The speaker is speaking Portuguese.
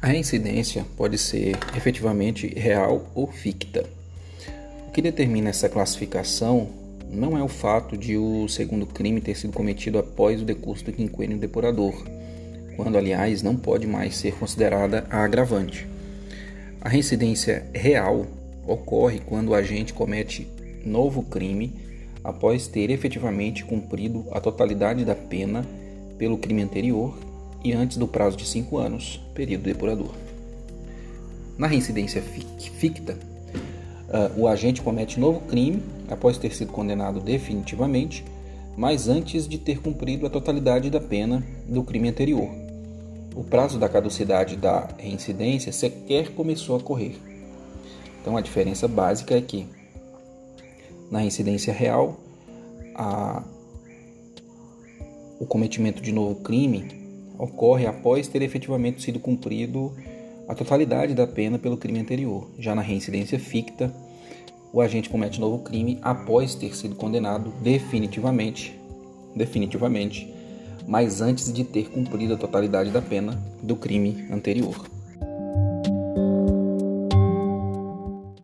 A reincidência pode ser efetivamente real ou ficta. O que determina essa classificação não é o fato de o segundo crime ter sido cometido após o decurso do quinquênio depurador, quando, aliás, não pode mais ser considerada a agravante. A reincidência real ocorre quando o agente comete novo crime após ter efetivamente cumprido a totalidade da pena pelo crime anterior e antes do prazo de 5 anos, período depurador. Na reincidência ficta, uh, o agente comete novo crime após ter sido condenado definitivamente, mas antes de ter cumprido a totalidade da pena do crime anterior. O prazo da caducidade da reincidência sequer começou a correr. Então a diferença básica é que na reincidência real, a, o cometimento de novo crime ocorre após ter efetivamente sido cumprido a totalidade da pena pelo crime anterior. Já na reincidência ficta, o agente comete novo crime após ter sido condenado definitivamente, definitivamente, mas antes de ter cumprido a totalidade da pena do crime anterior.